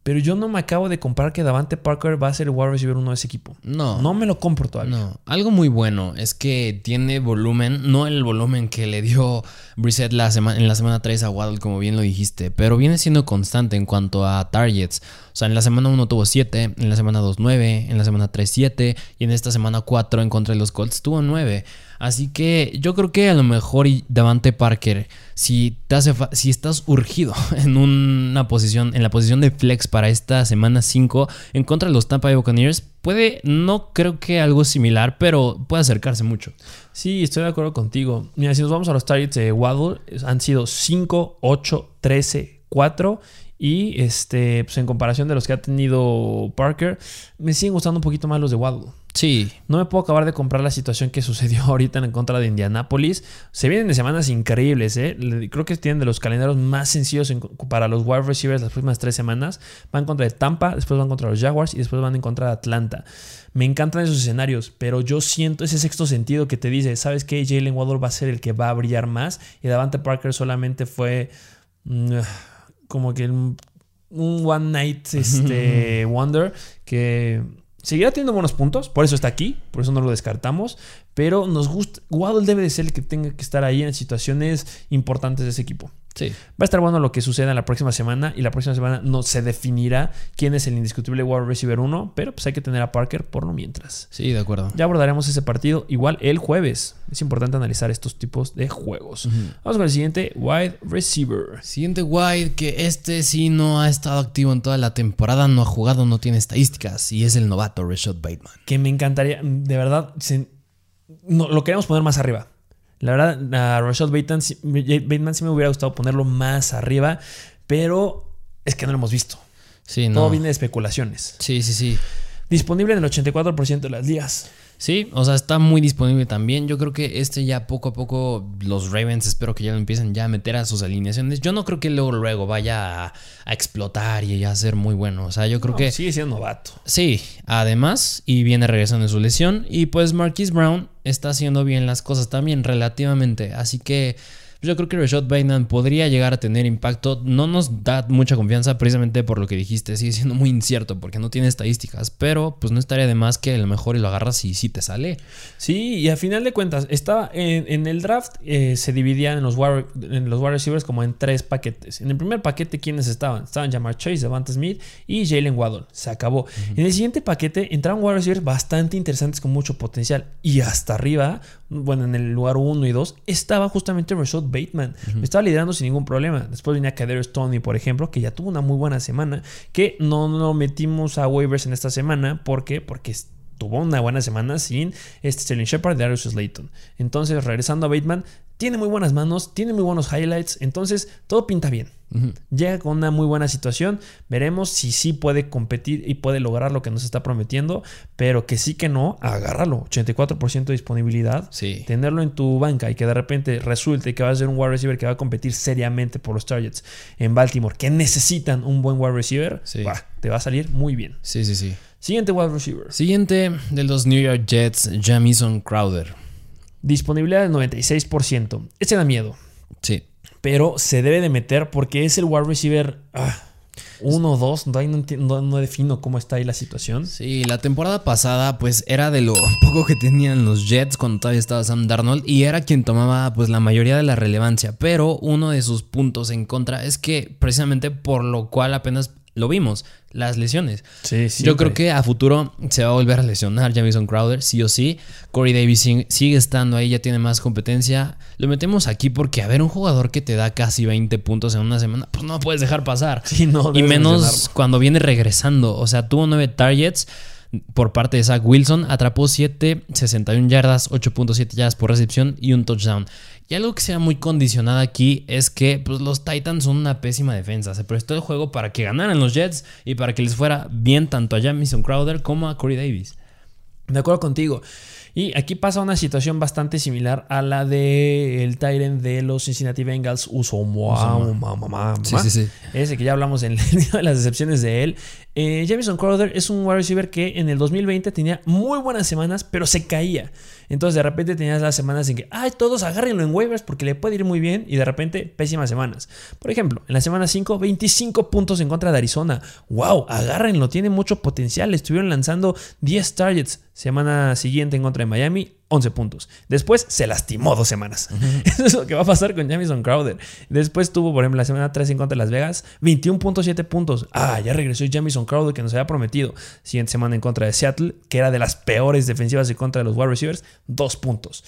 Pero yo no me acabo de comprar que Davante Parker va a ser el wide receiver uno de ese equipo. No. No me lo compro todavía. No, algo muy bueno es que tiene volumen, no el volumen que le dio Brissett la en la semana 3 a Waddle, como bien lo dijiste, pero viene siendo constante en cuanto a targets. O sea, en la semana 1 tuvo 7, en la semana 2 9, en la semana 3 7 y en esta semana 4 en contra de los Colts tuvo 9. Así que yo creo que a lo mejor Davante Parker, si te hace si estás urgido en una posición en la posición de flex para esta semana 5 en contra de los Tampa Bay Buccaneers, puede no creo que algo similar, pero puede acercarse mucho. Sí, estoy de acuerdo contigo. Mira, si nos vamos a los targets de Waddle, han sido 5, 8, 13, 4. Y este, pues en comparación de los que ha tenido Parker, me siguen gustando un poquito más los de Waddle. Sí, No me puedo acabar de comprar la situación que sucedió ahorita en contra de Indianapolis. Se vienen de semanas increíbles, ¿eh? Creo que tienen de los calendarios más sencillos en- para los wide receivers las próximas tres semanas. Van contra el Tampa, después van contra los Jaguars y después van en contra de Atlanta. Me encantan esos escenarios, pero yo siento ese sexto sentido que te dice, ¿sabes qué? Jalen Waddle va a ser el que va a brillar más y Davante Parker solamente fue mm, como que un un one night este, wonder que seguirá teniendo buenos puntos, por eso está aquí, por eso no lo descartamos, pero nos gusta, Waddle debe de ser el que tenga que estar ahí en situaciones importantes de ese equipo. Sí. Va a estar bueno lo que suceda en la próxima semana y la próxima semana no se definirá quién es el indiscutible wide receiver 1, pero pues hay que tener a Parker por lo mientras. Sí, de acuerdo. Ya abordaremos ese partido igual el jueves. Es importante analizar estos tipos de juegos. Vamos con el siguiente wide receiver. Siguiente wide, que este sí no ha estado activo en toda la temporada, no ha jugado, no tiene estadísticas, y es el novato Rashad Bateman. que me encantaría, de verdad, se- no, lo queremos poner más arriba. La verdad, a Rashad Bateman, sí- Bateman sí me hubiera gustado ponerlo más arriba, pero es que no lo hemos visto. Sí, Todo no. viene de especulaciones. Sí, sí, sí. Disponible en el 84% de las ligas. Sí, o sea, está muy disponible también. Yo creo que este ya poco a poco los Ravens espero que ya lo empiecen ya a meter a sus alineaciones. Yo no creo que luego luego vaya a, a explotar y a ser muy bueno. O sea, yo creo No, que sigue siendo novato. sí, además y viene regresando de su lesión y pues Marquise Brown está haciendo bien las cosas también relativamente, así que yo creo que Rashad Bateman podría llegar a tener impacto. No nos da mucha confianza precisamente por lo que dijiste. Sigue siendo muy incierto porque no tiene estadísticas. Pero pues no estaría de más que a lo mejor y lo agarras y sí te sale. Sí, y a final de cuentas, estaba en, en el draft eh, se dividían en los, wide, en los wide receivers como en tres paquetes. En el primer paquete, ¿quiénes estaban? Estaban Jamar Chase, Devante Smith y Jalen Waddle. Se acabó. En el siguiente paquete entraron wide receivers bastante interesantes con mucho potencial. Y hasta arriba, bueno, en el lugar 1 y 2, estaba justamente Rashad Bateman. Me estaba liderando sin ningún problema. Después venía Kadarius Tony, por ejemplo, que ya tuvo una muy buena semana, que no lo metimos a waivers en esta semana. ¿Por qué? Porque tuvo una buena semana sin este Sterling Shepard y Darius Slayton. Entonces, regresando a Bateman, tiene muy buenas manos, tiene muy buenos highlights, entonces todo pinta bien. Llega con una muy buena situación, veremos si sí puede competir y puede lograr lo que nos está prometiendo, pero que sí que no, agárralo, 84% de disponibilidad, Sí. tenerlo en tu banca y que de repente resulte que va a ser un wide receiver que va a competir seriamente por los targets en Baltimore, que necesitan un buen wide receiver, Sí. bah, te va a salir muy bien. Sí, sí, sí. Siguiente wide receiver. Siguiente de los New York Jets, Jamison Crowder. Disponibilidad del 96%. Este da miedo. Sí. Pero se debe de meter porque es el wide receiver 1 o 2. No, no, defino cómo está ahí la situación. Sí, la temporada pasada pues era de lo poco que tenían los Jets cuando todavía estaba Sam Darnold y era quien tomaba pues la mayoría de la relevancia. Pero uno de sus puntos en contra es que precisamente por lo cual apenas lo vimos, las lesiones. Sí, sí. Yo creo que a futuro se va a volver a lesionar Jamison Crowder, sí o sí. Corey Davis sigue estando ahí, ya tiene más competencia. Lo metemos aquí porque, a ver, un jugador que te da casi 20 puntos en una semana, pues no puedes dejar pasar. Sí, no, y menos cuando viene regresando. O sea, tuvo 9 targets por parte de Zach Wilson, atrapó 7, 61 yardas, 8.7 yardas por recepción y un touchdown. Y algo que sea muy condicionado aquí es que pues, los Titans son una pésima defensa. Se prestó el juego para que ganaran los Jets y para que les fuera bien tanto a Jamison Crowder como a Corey Davis. De acuerdo contigo. Y aquí pasa una situación bastante similar a la del Tyrant de los Cincinnati Bengals, Uso Sí, sí, sí. Ese que ya hablamos en las decepciones de él. Eh, Jamison Crowder es un wide receiver que en el 2020 tenía muy buenas semanas, pero se caía. Entonces de repente tenías las semanas en que, ay, todos agárrenlo en waivers porque le puede ir muy bien y de repente pésimas semanas. Por ejemplo, en la semana 5, 25 puntos en contra de Arizona. ¡Wow! Agárrenlo, tiene mucho potencial. Estuvieron lanzando 10 targets. Semana siguiente en contra de Miami, 11 puntos. Después se lastimó dos semanas. Eso es lo que va a pasar con Jamison Crowder. Después tuvo, por ejemplo, la semana 3 en contra de Las Vegas, 21.7 puntos. Ah, ya regresó Jamison Crowder que nos había prometido. Siguiente semana en contra de Seattle, que era de las peores defensivas en contra de los wide receivers, 2 puntos.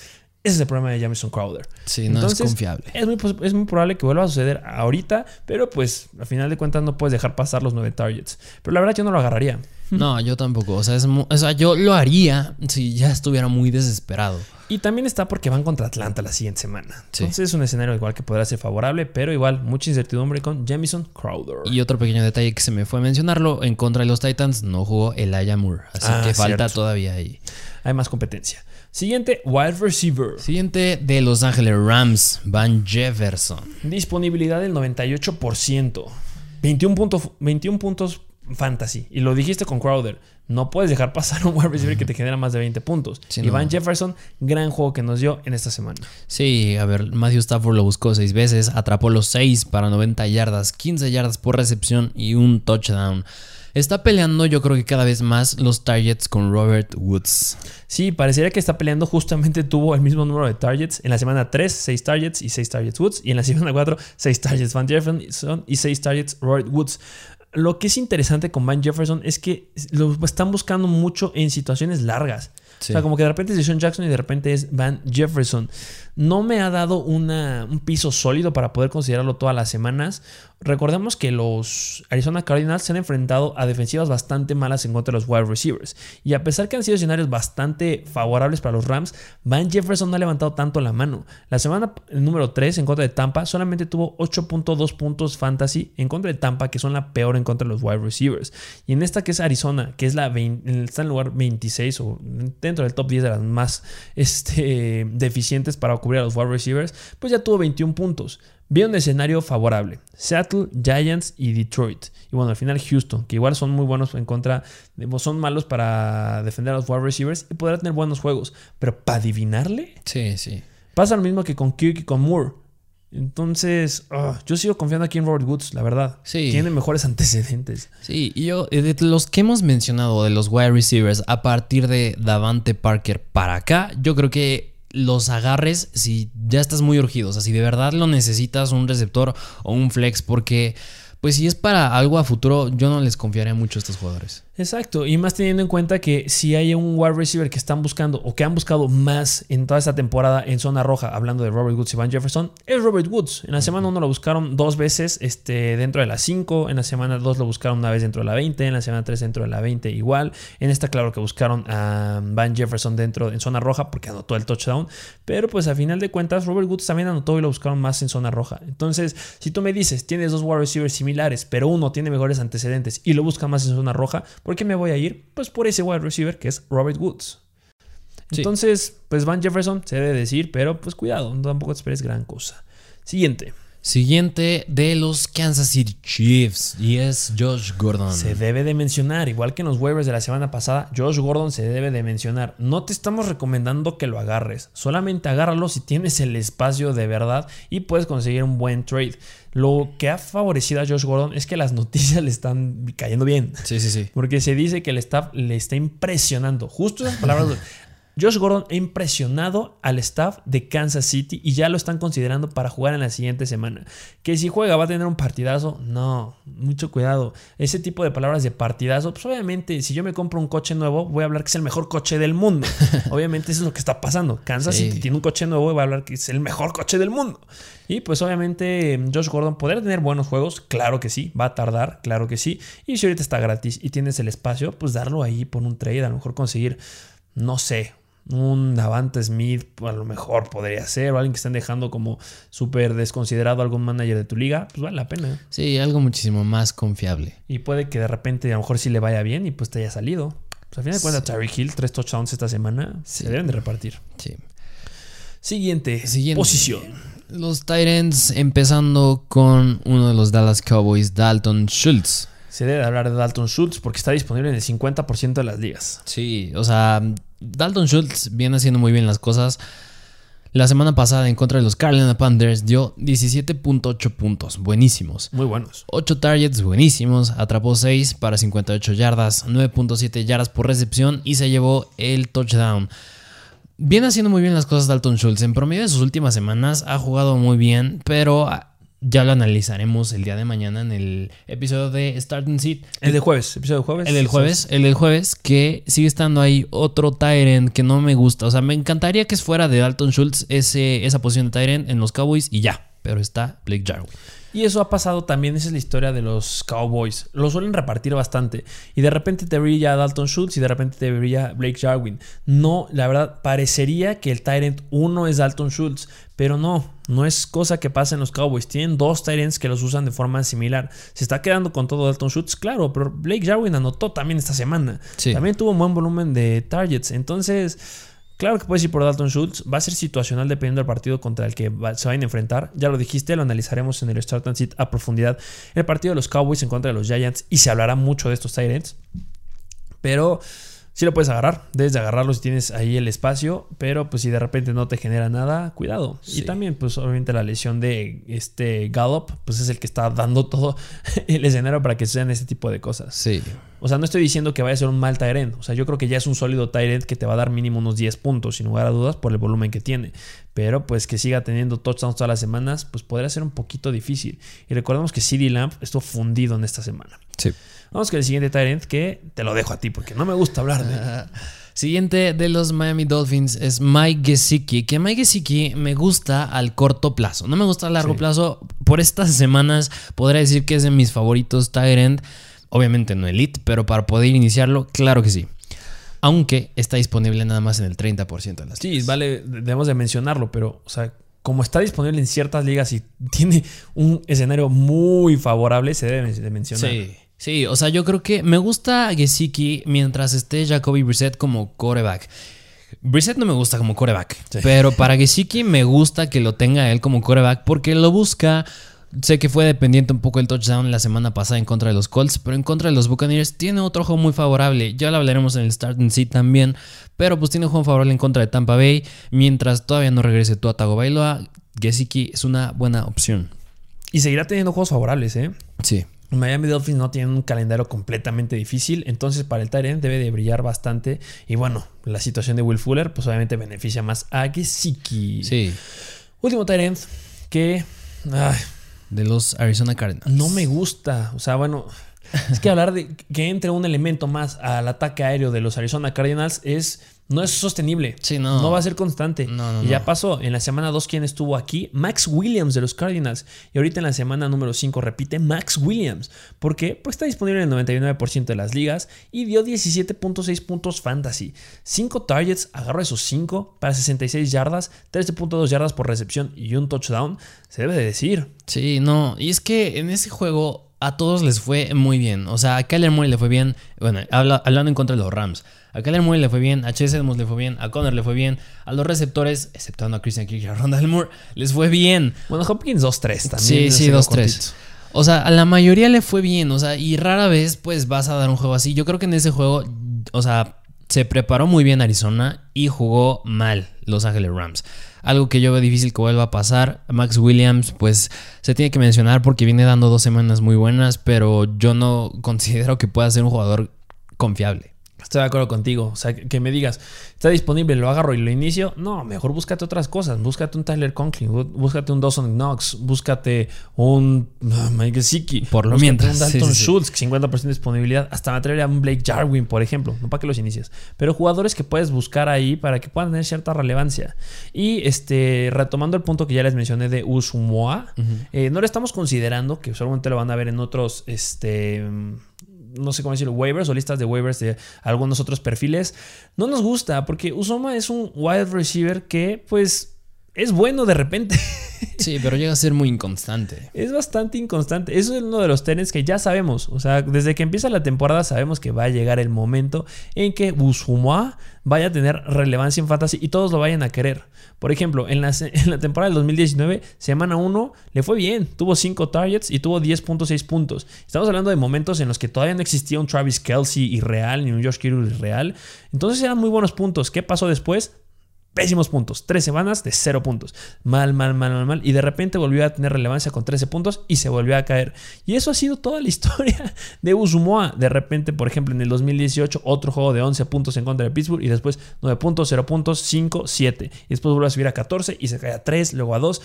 Ese es el problema de Jamison Crowder. Sí, no es confiable. Es muy, es muy, probable que vuelva a suceder ahorita, pero pues a final de cuentas no puedes dejar pasar los nueve targets. Pero la verdad yo no lo agarraría. No, yo tampoco. O sea, o sea, yo lo haría si ya estuviera muy desesperado. Y también está porque van contra Atlanta la siguiente semana. Entonces es un escenario igual que podrá ser favorable, pero igual mucha incertidumbre con Jamison Crowder. Y otro pequeño detalle que se me fue a mencionarlo, en contra de los Titans no jugó Elijah Moore, así ah, que falta todavía ahí. Hay más competencia. Siguiente, wide receiver. Siguiente de Los Ángeles Rams, Van Jefferson. Disponibilidad del 98%. 21, puntos, 21 puntos fantasy. Y lo dijiste con Crowder. No puedes dejar pasar un wide receiver que te genera más de 20 puntos. y Van Jefferson, gran juego que nos dio en esta semana. Sí, a ver, Matthew Stafford lo buscó seis veces, atrapó los 6 para 90 yardas, 15 yardas por recepción y un touchdown. Está peleando yo creo que cada vez más los targets con Robert Woods. Sí, parecería que está peleando. Justamente tuvo el mismo número de targets. En la semana 3, 6 targets y 6 targets Woods. Y en la semana 4, 6 targets Van Jefferson y 6 targets Robert Woods. Lo que es interesante con Van Jefferson es que lo están buscando mucho en situaciones largas. O sea, como que de repente es Sean Jackson y de repente es Van Jefferson. No me ha dado un piso sólido para poder considerarlo todas las semanas. Recordemos que los Arizona Cardinals se han enfrentado a defensivas bastante malas en contra de los wide receivers. Y a pesar que han sido escenarios bastante favorables para los Rams, Van Jefferson no ha levantado tanto la mano. La semana número 3 en contra de Tampa solamente tuvo 8.2 puntos fantasy en contra de Tampa, que son la peor en contra de los wide receivers. Y en esta que es Arizona, que es la está en el lugar 26 o dentro del top 10 de las más este, deficientes para cubrir a los wide receivers, pues ya tuvo 21 puntos. Vio un escenario favorable. Seattle, Giants y Detroit. Y bueno, al final Houston, que igual son muy buenos en contra, son malos para defender a los wide receivers y podrá tener buenos juegos. Pero para adivinarle. Sí, sí. Pasa lo mismo que con Kirk y con Moore. Entonces, ah, yo sigo confiando aquí en Robert Woods, la verdad. Sí. Tiene mejores antecedentes. Sí, y yo, eh, de los que hemos mencionado de los wide receivers a partir de Davante Parker para acá, yo creo que los agarres si ya estás muy urgido. O sea, si de verdad lo necesitas, un receptor o un flex, porque pues si es para algo a futuro, yo no les confiaría mucho a estos jugadores. Exacto, y más teniendo en cuenta que si hay un wide receiver que están buscando o que han buscado más en toda esta temporada en zona roja, hablando de Robert Woods y Van Jefferson, es Robert Woods. En la semana 1 lo buscaron dos veces este, dentro de la 5, en la semana 2 lo buscaron una vez dentro de la 20, en la semana 3 dentro de la 20 igual. En esta claro que buscaron a Van Jefferson dentro en zona roja porque anotó el touchdown, pero pues a final de cuentas Robert Woods también anotó y lo buscaron más en zona roja. Entonces, si tú me dices, tienes dos wide receivers similares, pero uno tiene mejores antecedentes y lo busca más en zona roja, ¿Por qué me voy a ir? Pues por ese wide receiver que es Robert Woods. Entonces, pues Van Jefferson se debe decir, pero pues cuidado, tampoco esperes gran cosa. Siguiente. Siguiente de los Kansas City Chiefs y es Josh Gordon. Se debe de mencionar, igual que en los waivers de la semana pasada, Josh Gordon se debe de mencionar. No te estamos recomendando que lo agarres, solamente agárralo si tienes el espacio de verdad y puedes conseguir un buen trade. Lo que ha favorecido a Josh Gordon es que las noticias le están cayendo bien. Sí, sí, sí. Porque se dice que el staff le está impresionando. Justo esas palabras. Josh Gordon ha impresionado al staff de Kansas City y ya lo están considerando para jugar en la siguiente semana. Que si juega va a tener un partidazo, no, mucho cuidado. Ese tipo de palabras de partidazo, pues obviamente si yo me compro un coche nuevo voy a hablar que es el mejor coche del mundo. obviamente eso es lo que está pasando. Kansas City tiene un coche nuevo y va a hablar que es el mejor coche del mundo. Y pues obviamente Josh Gordon poder tener buenos juegos, claro que sí, va a tardar, claro que sí. Y si ahorita está gratis y tienes el espacio, pues darlo ahí por un trade, a lo mejor conseguir, no sé, un Davante Smith a lo mejor podría ser, o alguien que estén dejando como súper desconsiderado algún manager de tu liga, pues vale la pena. Sí, algo muchísimo más confiable. Y puede que de repente a lo mejor sí le vaya bien y pues te haya salido. Pues al final de cuentas, Terry Hill, tres touchdowns esta semana, se deben de repartir. Sí. Siguiente, Siguiente. posición. Los Titans, empezando con uno de los Dallas Cowboys, Dalton Schultz se debe hablar de Dalton Schultz porque está disponible en el 50% de las ligas. Sí, o sea, Dalton Schultz viene haciendo muy bien las cosas. La semana pasada en contra de los Carolina Panthers dio 17.8 puntos, buenísimos. Muy buenos. 8 targets, buenísimos. Atrapó 6 para 58 yardas, 9.7 yardas por recepción y se llevó el touchdown. Viene haciendo muy bien las cosas Dalton Schultz. En promedio de sus últimas semanas ha jugado muy bien, pero ya lo analizaremos el día de mañana en el episodio de Starting Seat. El de jueves, episodio de jueves. El del jueves, el del jueves, que sigue estando ahí otro Tyrant que no me gusta. O sea, me encantaría que fuera de Dalton Schultz ese, esa posición de Tyrant en los Cowboys y ya. Pero está Blake Jarwin. Y eso ha pasado también, esa es la historia de los Cowboys. Lo suelen repartir bastante. Y de repente te brilla Dalton Schultz y de repente te brilla Blake Jarwin. No, la verdad, parecería que el Tyrant 1 es Dalton Schultz, pero no, no es cosa que pasa en los Cowboys. Tienen dos Tyrants que los usan de forma similar. Se está quedando con todo Dalton Schultz, claro, pero Blake Jarwin anotó también esta semana. También tuvo un buen volumen de targets. Entonces Claro que puedes ir por Dalton Schultz, va a ser situacional dependiendo del partido contra el que se vayan a enfrentar. Ya lo dijiste, lo analizaremos en el Start and Sit a profundidad. El partido de los Cowboys en contra de los Giants y se hablará mucho de estos Tyrants. Pero sí lo puedes agarrar, debes de agarrarlo si tienes ahí el espacio, pero pues si de repente no te genera nada, cuidado. Y también pues obviamente la lesión de este Gallup, pues es el que está dando todo el escenario para que sean este tipo de cosas. Sí. O sea, no estoy diciendo que vaya a ser un mal Tyrant. O sea, yo creo que ya es un sólido Tyrant que te va a dar mínimo unos 10 puntos, sin lugar a dudas, por el volumen que tiene. Pero pues que siga teniendo touchdowns todas las semanas, pues podría ser un poquito difícil. Y recordemos que CD Lamp estuvo fundido en esta semana. Sí. Vamos con el siguiente Tyrant que te lo dejo a ti porque no me gusta hablar de. Siguiente de los Miami Dolphins es Mike Gesicki. Que Mike Gesicki me gusta al corto plazo. No me gusta a largo plazo. Por estas semanas podría decir que es de mis favoritos Tyrant. Obviamente no Elite, pero para poder iniciarlo, claro que sí. Aunque está disponible nada más en el 30% de las Sí, vale, debemos de mencionarlo, pero, o sea, como está disponible en ciertas ligas y tiene un escenario muy favorable, se debe de mencionar. Sí. Sí, o sea, yo creo que me gusta Gesicki mientras esté Jacoby Brissett como coreback. Brissett no me gusta como coreback, pero para Gesicki me gusta que lo tenga él como coreback porque lo busca. Sé que fue dependiente un poco el touchdown la semana pasada en contra de los Colts, pero en contra de los Buccaneers tiene otro juego muy favorable. Ya lo hablaremos en el Start and Seat también, pero pues tiene un juego favorable en contra de Tampa Bay. Mientras todavía no regrese Tua Tagovailoa, Gesicki es una buena opción. Y seguirá teniendo juegos favorables, ¿eh? Sí. Miami Dolphins no tiene un calendario completamente difícil, entonces para el Tyrant debe de brillar bastante. Y bueno, la situación de Will Fuller, pues obviamente beneficia más a Gesicki. Sí. Último Tyrant que. de los Arizona Cardinals. No me gusta. O sea, bueno. Es que hablar de que entre un elemento más al ataque aéreo de los Arizona Cardinals es no es sostenible. Sí, no. No va a ser constante. y ya pasó. En la semana 2, ¿quién estuvo aquí? Max Williams de los Cardinals. Y ahorita en la semana número 5 repite Max Williams. ¿Por qué? Pues está disponible en el 99% de las ligas y dio 17.6 puntos fantasy. 5 targets, agarró esos 5 para 66 yardas, 13.2 yardas por recepción y un touchdown. Se debe de decir. Sí, no. Y es que en ese juego a todos les fue muy bien. O sea, a Kyler Murray le fue bien. Bueno, hablando en contra de los Rams. A Kyler Murray le fue bien, a Chase Edmonds le fue bien, a Connor le fue bien, a los receptores, exceptuando a Christian Kirk y a Ronald Moore, les fue bien. Bueno, Hopkins 2-3 también. Sí, sí, 2-3. O sea, a la mayoría le fue bien, o sea, y rara vez pues vas a dar un juego así. Yo creo que en ese juego, o sea, se preparó muy bien Arizona y jugó mal Los Ángeles Rams. Algo que yo veo difícil que vuelva a pasar. Max Williams, pues se tiene que mencionar porque viene dando dos semanas muy buenas, pero yo no considero que pueda ser un jugador confiable. Estoy de acuerdo contigo. O sea, que me digas, está disponible, lo agarro y lo inicio. No, mejor búscate otras cosas. Búscate un Tyler Conklin, búscate un Dawson Knox, búscate un uh, Mike Siki. Por lo mientras. Un Dalton Schultz, 50% de disponibilidad. Hasta me atrevería a un Blake Jarwin, por ejemplo. No para que los inicies. Pero jugadores que puedes buscar ahí para que puedan tener cierta relevancia. Y este, retomando el punto que ya les mencioné de Usumoa, eh, no le estamos considerando, que solamente lo van a ver en otros, este no sé cómo decirlo, waivers o listas de waivers de algunos otros perfiles, no nos gusta porque Usoma es un wide receiver que pues es bueno de repente. Sí, pero llega a ser muy inconstante. Es bastante inconstante. Eso es uno de los tenets que ya sabemos. O sea, desde que empieza la temporada sabemos que va a llegar el momento en que Usuma vaya a tener relevancia en fantasy y todos lo vayan a querer. Por ejemplo, en la, temporada del 2019, semana 1, le fue bien. Tuvo 5 targets y tuvo 10.6 puntos. Estamos hablando de momentos en los que todavía no existía un Travis Kelsey irreal ni un Josh Kittle irreal. Entonces eran muy buenos puntos. ¿Qué pasó después? Pésimos puntos. Tres semanas de cero puntos. Mal, mal, mal, mal, mal. Y de repente volvió a tener relevancia con 13 puntos y se volvió a caer. Y eso ha sido toda la historia de Usumoa. De repente, por ejemplo, en el 2018, otro juego de 11 puntos en contra de Pittsburgh y después 9 puntos, 0 puntos, 5, 7. Y después volvió a subir a 14 y se cae a 3, luego a 2.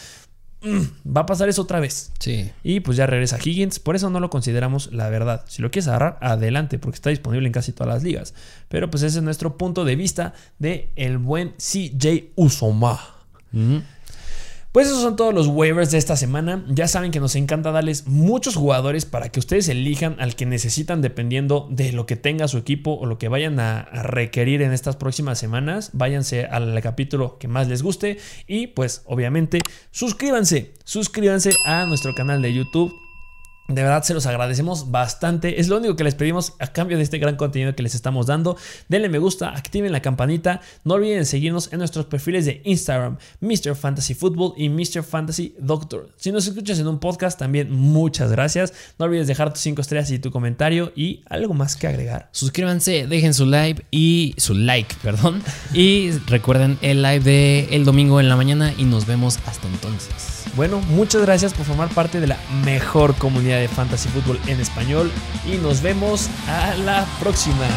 Mm, va a pasar eso otra vez. Sí. Y pues ya regresa Higgins. Por eso no lo consideramos la verdad. Si lo quieres agarrar, adelante, porque está disponible en casi todas las ligas. Pero pues ese es nuestro punto de vista de el buen CJ Usoma. Pues esos son todos los waivers de esta semana. Ya saben que nos encanta darles muchos jugadores para que ustedes elijan al que necesitan dependiendo de lo que tenga su equipo o lo que vayan a, requerir en estas próximas semanas. Váyanse al capítulo que más les guste y pues obviamente suscríbanse. Suscríbanse a nuestro canal de YouTube de verdad se los agradecemos bastante. Es lo único que les pedimos a cambio de este gran contenido que les estamos dando. Denle me gusta, activen la campanita. No olviden seguirnos en nuestros perfiles de Instagram, Mr. Fantasy Football y Mr. Fantasy Doctor. Si nos escuchas en un podcast, también muchas gracias. No olvides dejar tus 5 estrellas y tu comentario y algo más que agregar. Suscríbanse, dejen su like y su like, perdón. Y recuerden el live de el domingo en la mañana y nos vemos hasta entonces. Bueno, muchas gracias por formar parte de la mejor comunidad de fantasy fútbol en español y nos vemos a la próxima.